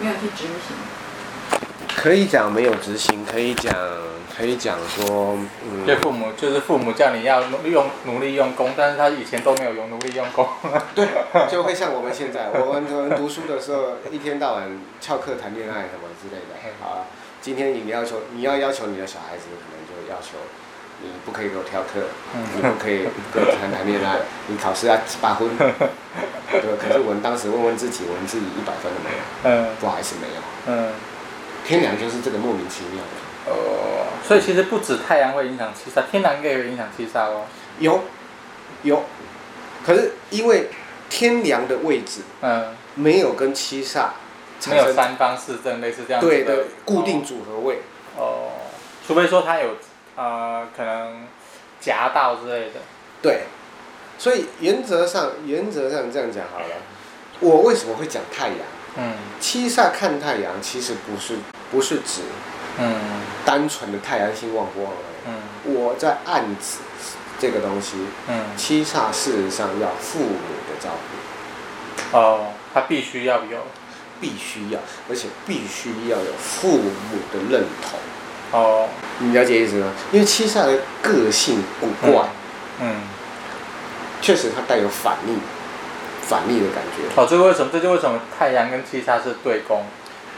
没有去执行。可以讲没有执行，可以讲可以讲说，嗯，对父母就是父母叫你要用努力用功，但是他以前都没有用努力用功。对，就会像我们现在，我们我们读书的时候，一天到晚翘课谈恋爱什么之类的。好，今天你要求你要要求你的小孩子，可能就要求你不可以给我挑课，你不可以跟我谈谈恋爱，你考试要八分。对，可是我们当时问问自己，我们自己一百分都没有？嗯，不好意思，没有。嗯。天梁就是这个莫名其妙的，哦，所以其实不止太阳会影响七煞，天梁也会影响七煞哦。有，有，可是因为天梁的位置，嗯，没有跟七煞，没有三方四正类似这样子的，对的固定组合位。哦，除非说它有，呃，可能夹道之类的。对，所以原则上，原则上这样讲好了。我为什么会讲太阳？嗯，七煞看太阳其实不是。不是指，嗯，单纯的太阳星旺不旺而已。嗯，我在暗指这个东西。嗯，七煞事实上要父母的照顾。哦，他必须要有，必须要，而且必须要有父母的认同。哦，你了解意思吗？因为七煞的个性古怪。嗯。嗯，确实，它带有反逆，反逆的感觉。哦，这个为什么？这就为什么太阳跟七煞是对宫？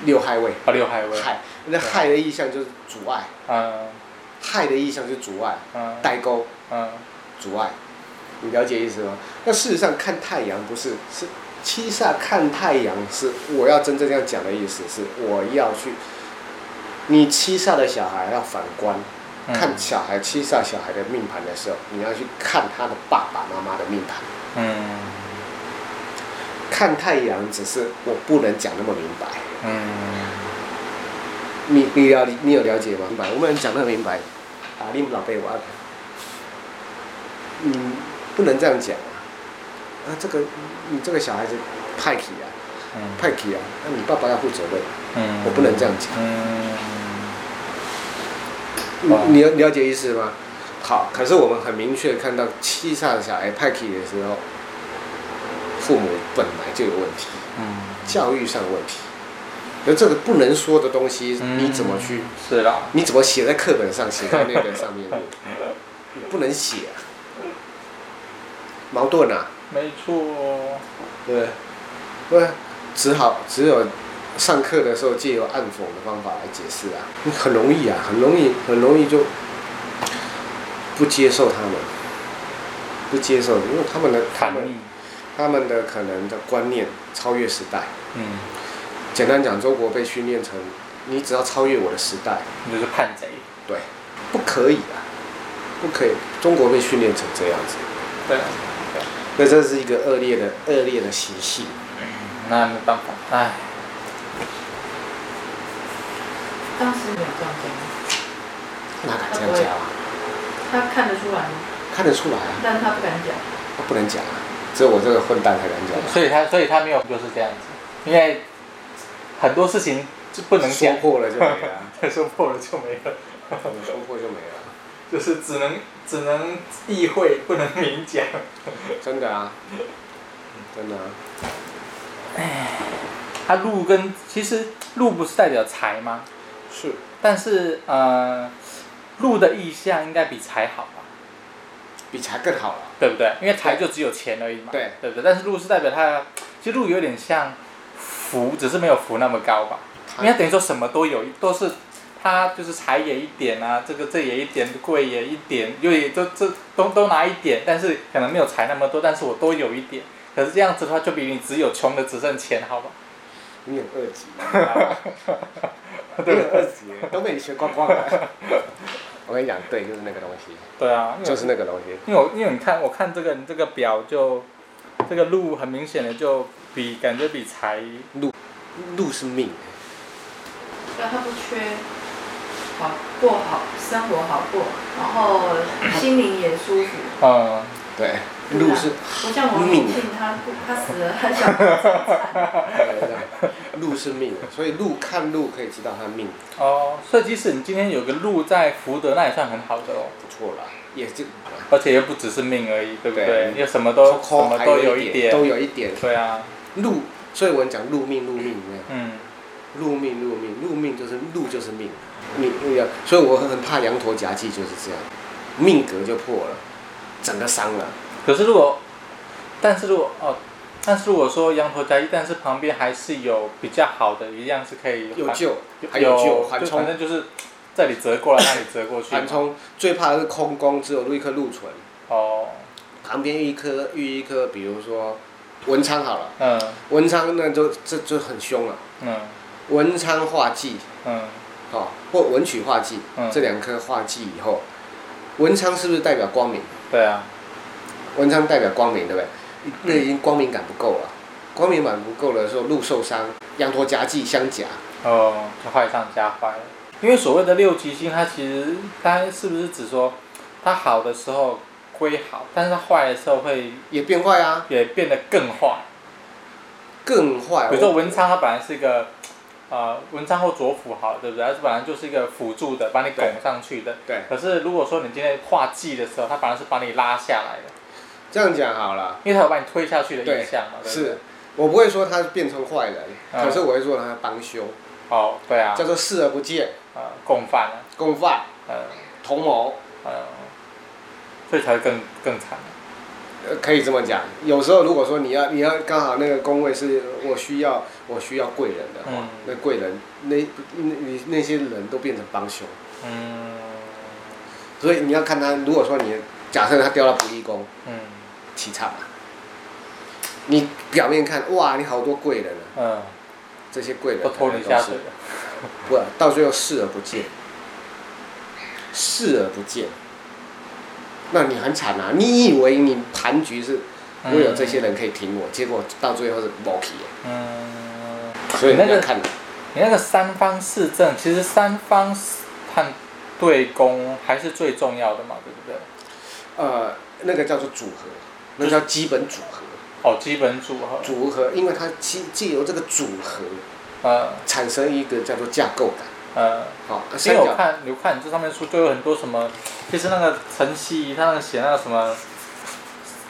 六害位啊，六害位，害，那害的意象就是阻碍，嗯，害的意象就是阻碍，嗯，代沟，嗯，阻碍，你了解意思吗？那事实上看太阳不是，是七煞看太阳是我要真正这样讲的意思是我要去，你七煞的小孩要反观，嗯、看小孩七煞小孩的命盘的时候，你要去看他的爸爸妈妈的命盘，嗯，看太阳只是我不能讲那么明白。嗯，你你了你你有了解吗？明白，我不能讲那么明白。啊，你们老辈我，嗯，不能这样讲啊。啊，这个你这个小孩子派气啊，派气啊，那你爸爸要负责任。嗯。我不能这样讲。嗯。你你了解意思吗？好，可是我们很明确看到七煞的小孩派气的时候，父母本来就有问题。嗯。教育上的问题。那这个不能说的东西，你怎么去？是啦。你怎么写在课本上，写在那个上面？不能写，矛盾啊。没错。对，对，只好只有上课的时候借由暗讽的方法来解释啊。很容易啊，很容易，很容易就不接受他们，不接受，因为他们的他们他们的可能的观念超越时代。嗯。简单讲，中国被训练成，你只要超越我的时代，你就是叛贼。对，不可以啊，不可以。中国被训练成这样子。对。所以这是一个恶劣的恶劣的习性。嗯，那没办法，唉。当时没有这样讲。哪敢这样讲啊？他看得出来吗？看得出来啊。但他不敢讲。他不能讲啊，只有我这个混蛋才敢讲。所以他，所以他没有就是这样子，因为。很多事情就不能说破了就没了，再说破了就没了，说破就没了，就是只能只能意会，不能明讲。真的啊，真的啊。哎，他禄跟其实禄不是代表财吗？是。但是呃，禄的意向应该比财好吧？比财更好了，对不对？因为财就只有钱而已嘛，对，对不对？但是禄是代表它，其实禄有点像。福只是没有福那么高吧，因为等于说什么都有，都是他就是财也一点啊，这个这也一点，贵也一点，又也这这都都拿一点，但是可能没有财那么多，但是我都有一点，可是这样子的话就比你只有穷的只剩钱好吧？你有二级，你有二级，都被你学光光了。我跟你讲，对，就是那个东西。对啊，就是那个东西。因为我因为你看，我看这个你这个表就，这个路很明显的就。比感觉比财路路是命。但他不缺，好过好生活好过，然后心灵也舒服。嗯，对，禄是。不像王永庆，他他死了，他想。禄是命，所以禄看禄可以知道他命。哦，所以即使你今天有个禄在福德，那也算很好的哦。不错了，也就。而且又不只是命而已，对不对？又什么都什么都有一点，都有一点。对啊。禄，所以我们讲禄命，禄命，嗯，禄命禄命禄命就是禄就是命，命要，所以我很怕羊驼夹忌就是这样，命格就破了，整个伤了。可是如果，但是如果哦，但是如果说羊驼加一，但是旁边还是有比较好的，一样是可以有救，还有救，缓冲，反正就是这里折过来，那里折过去。缓冲最怕的是空宫，只有入一颗禄存。哦。旁边一颗遇一颗，比如说文昌好了。嗯。文昌那就这就很凶了。嗯。文昌化忌。嗯。好，或文曲化忌，嗯、这两颗化忌以后，文昌是不是代表光明？对啊。文昌代表光明，对不对？那已经光明感不够了，光明感不够了的时候，禄受伤，羊驼夹忌相夹。哦，就坏上加坏了。因为所谓的六吉星，它其实它是不是指说，它好的时候归好，但是它坏的时候会也变坏啊，也变得更坏。更坏。比如说文昌，它本来是一个，呃，文昌或左辅好，对不对？它本来就是一个辅助的，把你拱上去的。对。可是如果说你今天画忌的时候，它反而是把你拉下来的。这样讲好了，因为他有把你推下去的印象嘛，对，对，是，我不会说他变成坏人，嗯、可是我会说他帮凶。哦，对啊。叫做视而不见。呃，共犯。共犯。呃，同谋。呃，所以才会更更惨。呃，可以这么讲。有时候如果说你要你要刚好那个工位是我需要我需要贵人的话，嗯、那贵人那那你那些人都变成帮凶。嗯。所以你要看他，如果说你假设他掉到不义宫。嗯。你表面看哇，你好多贵人啊，嗯，这些贵人都拖你下水了，不，到最后视而不见，视而不见，那你很惨啊！你以为你盘局是，我有这些人可以挺我，嗯、结果到最后是没气。嗯，所以你要看，你那个三方四正，其实三方判对攻还是最重要的嘛，对不对？呃，那个叫做组合。那叫基本组合。哦，基本组合。组合，因为它借借由这个组合，呃，产生一个叫做架构感。呃，好。因为我看，你看你这上面书就有很多什么，其实那个陈希他那个写那个什么，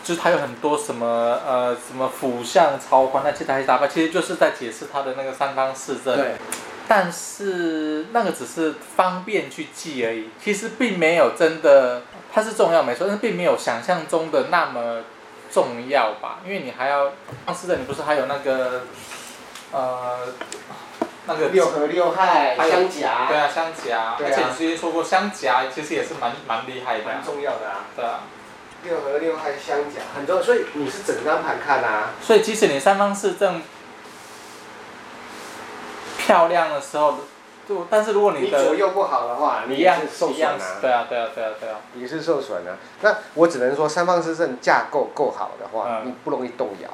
就是他有很多什么呃什么辅相超宽那其他一大半，其实就是在解释他的那个三纲四正。对。但是那个只是方便去记而已，其实并没有真的，它是重要没错，但是并没有想象中的那么。重要吧，因为你还要，上次的你不是还有那个，呃，那个六合六害相夹，对啊相夹，而且你之前说过相夹其实也是蛮蛮厉害的，蛮重要的啊，对啊，六合六害相夹很重要，所以你是整张盘看啊，所以即使你三方四正漂亮的时候。但是如果你的你左右不好的话，你一样受损啊。对啊，对啊，对啊，对啊。你是受损啊。那我只能说，三方四正架构够好的话，你不容易动摇。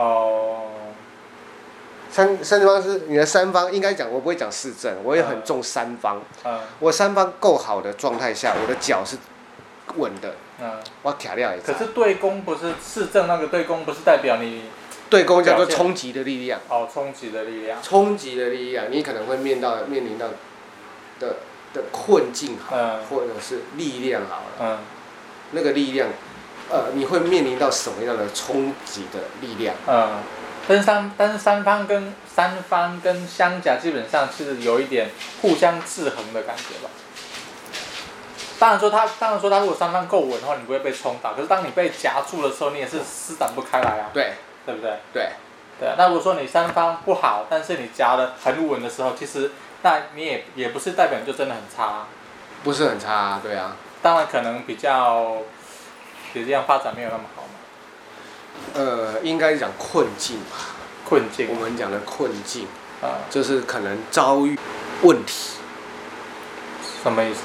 哦。三三方是你的三方，应该讲我不会讲四正，我也很重三方。嗯。我三方够好的状态下，我的脚是稳的。嗯。我卡掉一次。可是对攻不是四正那个对攻不是代表你。对公叫做冲击的力量。哦，冲击的力量。冲击的力量，你可能会面到面临到的的困境好，嗯、或者是力量好了。嗯。那个力量，呃，你会面临到什么样的冲击的力量？嗯。但是三但是三方跟三方跟相甲基本上是有一点互相制衡的感觉吧。当然说他，当然说他如果三方够稳的话，你不会被冲倒。可是当你被夹住的时候，你也是施展不开来啊。对。对不对？对，对啊。那如果说你三方不好，但是你夹的很稳的时候，其实那你也也不是代表你就真的很差啊。不是很差啊，对啊。当然可能比较，比这样发展没有那么好嘛。呃，应该讲困境吧。困境。我们讲的困境，啊，就是可能遭遇问题。什么意思？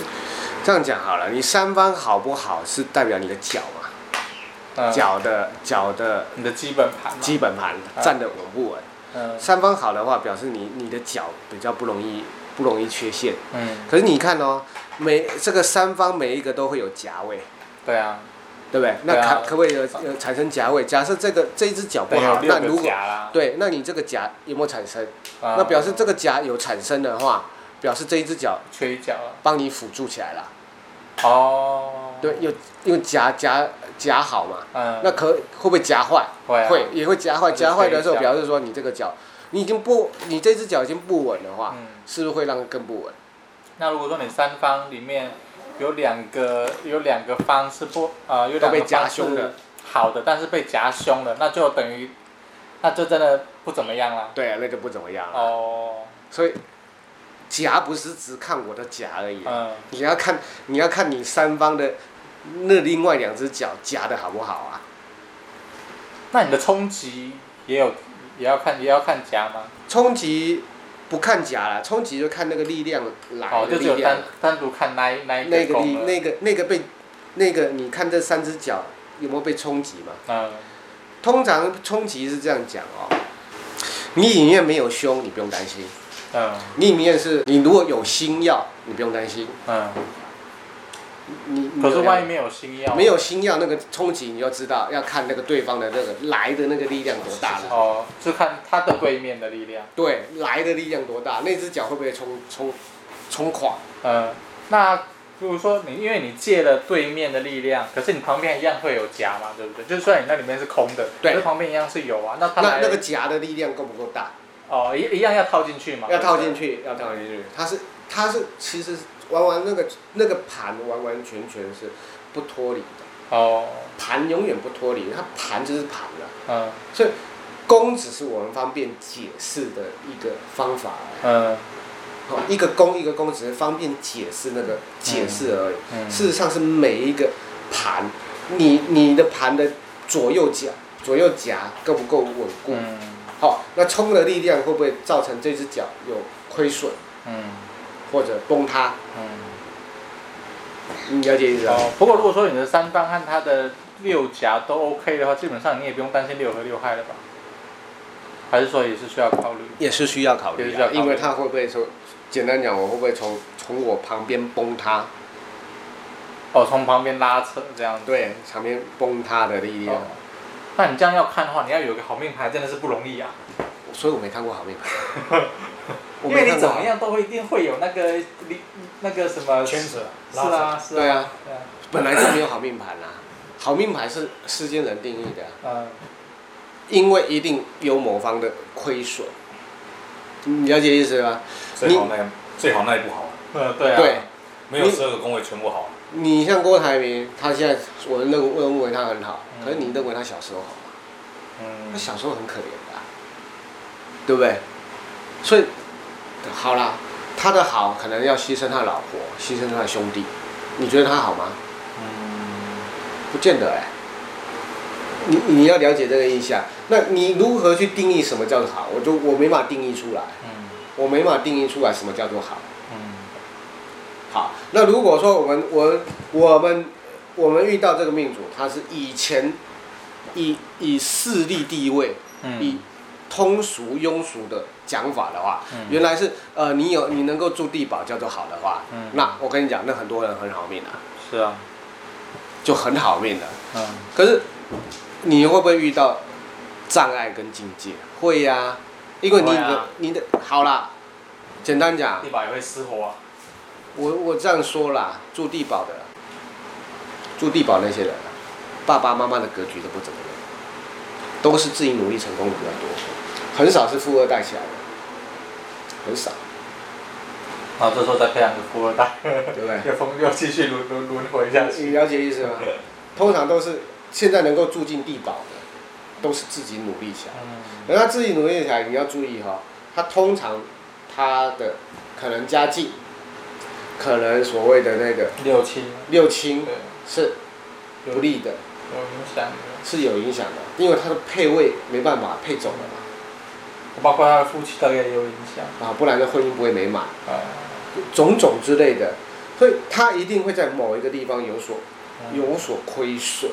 这样讲好了，你三方好不好是代表你的脚嘛？脚的脚的，你的基本盘，基本盘站得稳不稳？嗯，三方好的话，表示你你的脚比较不容易不容易缺陷。嗯，可是你看哦，每这个三方每一个都会有夹位。对啊，对不对？那可可不可以有有产生夹位？假设这个这一只脚不好，那如果对，那你这个夹有没有产生？那表示这个夹有产生的话，表示这一只脚缺一脚了，帮你辅助起来了。哦，对，有因为夹夹。夹好嘛？嗯，那可会不会夹坏？会，会也会夹坏。夹坏的时候，表示说你这个脚你已经不，你这只脚已经不稳的话，嗯、是不是会让更不稳？那如果说你三方里面有两个有两个方是不啊、呃，有两个方是好的，但是被夹胸了，那就等于，那就真的不怎么样了。对啊，那就不怎么样了。哦。所以夹不是只看我的夹而已，嗯、你要看你要看你三方的那另外两只脚夹的好不好啊？那你的冲击也有也要看也要看夹吗？冲击。不看夹了，冲击就看那个力量来的力量。哦，就只有单单独看那那那个力那个那个被那个你看这三只脚有没有被冲击嘛？嗯。通常冲击是这样讲哦，你里面没有胸，你不用担心。嗯。你里面是你如果有心要，你不用担心。嗯。你可是万一没有星曜，没有星曜那个冲击，你就知道要看那个对方的那个来的那个力量多大了。哦，就看他的对面的力量。对，来的力量多大，那只脚会不会冲冲冲垮？嗯，那如果说你因为你借了对面的力量，可是你旁边一样会有夹嘛，对不对？就是虽然你那里面是空的，对，可是旁边一样是有啊。那他那那个夹的力量够不够大？哦，一一样要套进去嘛。要套进去，要套进去。它是它是其实。完完那个那个盘完完全全是不脱离的。哦。盘永远不脱离，它盘就是盘了。嗯。所以，弓只是我们方便解释的一个方法。嗯。好，一个弓一个弓只是方便解释那个解释而已。嗯。事实上是每一个盘，你你的盘的左右脚左右夹够不够稳固？嗯。好，那冲的力量会不会造成这只脚有亏损？嗯。或者崩塌，嗯，你了解意思啊？哦，不过如果说你的三方和它的六夹都 OK 的话，基本上你也不用担心六合六害了吧？还是说也是需要考虑？也是需要考虑，啊，因为它会不会说，简单讲，我会不会从从我旁边崩塌？哦，从旁边拉扯这样子。对，旁边崩塌的力量。哦。那你这样要看的话，你要有个好命牌，真的是不容易啊。所以我没看过好命牌。因为你怎么样都会一定会有那个那个什么圈子，是啊，是啊，对啊，本来就没有好命盘啦，好命盘是世间人定义的，嗯，因为一定有某方的亏损，你了解意思吗？最好那最好那一步好，嗯，对啊，对，没有十二个宫位全部好。你像郭台铭，他现在我认认为他很好，可是你认为他小时候好吗？嗯，他小时候很可怜的，对不对？所以。好啦，他的好可能要牺牲他老婆，牺牲他的兄弟，你觉得他好吗？嗯，不见得哎。你你要了解这个印象，那你如何去定义什么叫做好？我就我没法定义出来。嗯。我没法定义出来什么叫做好。嗯。好，那如果说我们我我们我们遇到这个命主，他是以前以以势力地位，嗯、以通俗庸俗的。讲法的话，嗯、原来是呃，你有你能够住地堡叫做好的话，嗯、那我跟你讲，那很多人很好命啊。是啊，就很好命的。嗯。可是你会不会遇到障碍跟境界？会呀、啊，因为你的、啊、你的好啦，简单讲。地堡也会失火啊。我我这样说啦，住地堡的，住地堡那些人，爸爸妈妈的格局都不怎么样，都是自己努力成功的比较多，很少是富二代起来的。很少，然后这时候再培养个富二代，对不对？又风又继续轮轮轮回下去。你了解意思吗？通常都是现在能够住进地堡的，都是自己努力起来。嗯。而他自己努力起来，你要注意哈，他通常他的可能家境，可能所谓的那个六亲，六亲是不利的，有影响的，是有影响的，因为他的配位没办法配走了嘛。包括他的夫妻大概也有影响。啊，不然的婚姻不会美满。啊，种种之类的，所以他一定会在某一个地方有所、嗯、有所亏损，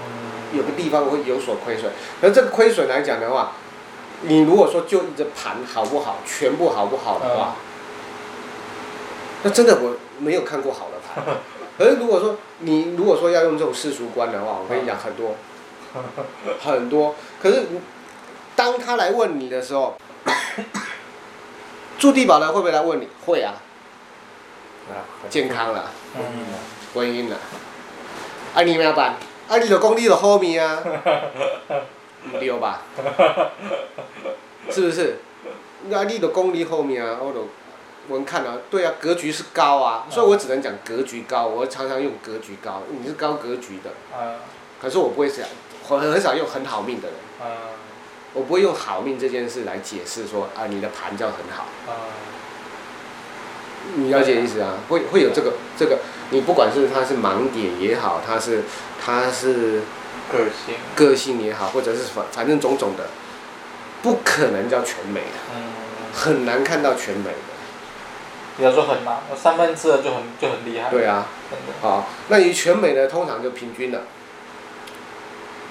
嗯、有个地方会有所亏损。而这个亏损来讲的话，你如果说就一个盘好不好，全部好不好的话，嗯、那真的我没有看过好的盘。而如果说你如果说要用这种世俗观的话，我跟你讲很多，嗯、很多，可是。当他来问你的时候，住地堡的会不会来问你？会啊，健康了，婚姻了，啊你咩办？啊你就讲你就好命啊，对吧？是不是？那你的功力后面啊，我都我看啊，对啊，格局是高啊，所以我只能讲格局高。我常常用格局高，你是高格局的。可是我不会讲，很很少用很好命的人。我不会用好命这件事来解释说啊，你的盘叫很好。你了解意思啊？会会有这个这个，你不管是他是盲点也好，他是他是个性个性也好，或者是反反正种种的，不可能叫全美的，嗯、很难看到全美的。你要说很难，三分之二就很就很厉害。对啊，好，那你全美呢通常就平均的，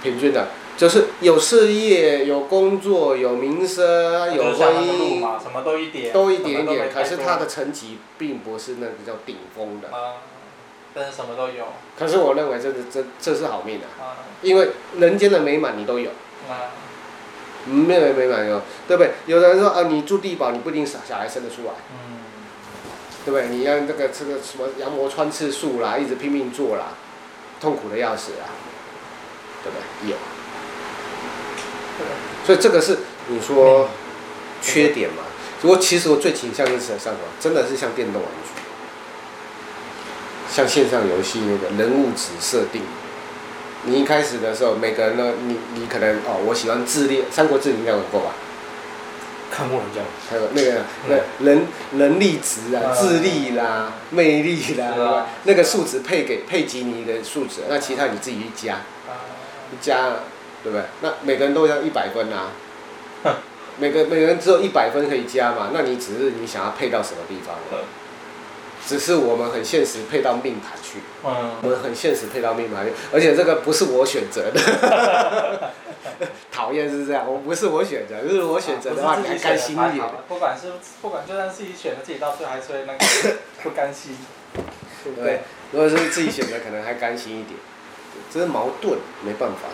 平均的。就是有事业、有工作、有名声、有婚姻，什么都一点，都一点点。可是他的成绩并不是那个叫顶峰的。啊，但是什么都有。可是我认为这是这这是好命的，因为人间的美满你都有。啊。没有美满有，对不对？有的人说啊，你住地堡，你不一定小小孩生得出来。嗯。对不对？你让这个这个什么羊膜穿刺术啦，一直拼命做啦，痛苦的要死啊，对不对？有。所以这个是你说缺点嘛？如果其实我最倾向是什么？真的是像电动玩具，像线上游戏那个人物值设定。你一开始的时候，每个人呢，你你可能哦，我喜欢智力，《三国志》你应该玩过吧？看过人家。还有那个那人能力值啊，智力啦，魅力啦，那个数值配给配给你的数值，那其他你自己去加，加。对不对？那每个人都要一百分啊，每个每个人只有一百分可以加嘛？那你只是你想要配到什么地方？只是我们很现实配到命盘去。嗯。我们很现实配到命盘去，而且这个不是我选择的。讨厌是这样，我不是我选择，如果我选择的话，你还甘心一点。不管是不管，就算自己选的，自己到最后还是会那个不甘心。对，如果是自己选择，可能还甘心一点。这是矛盾，没办法。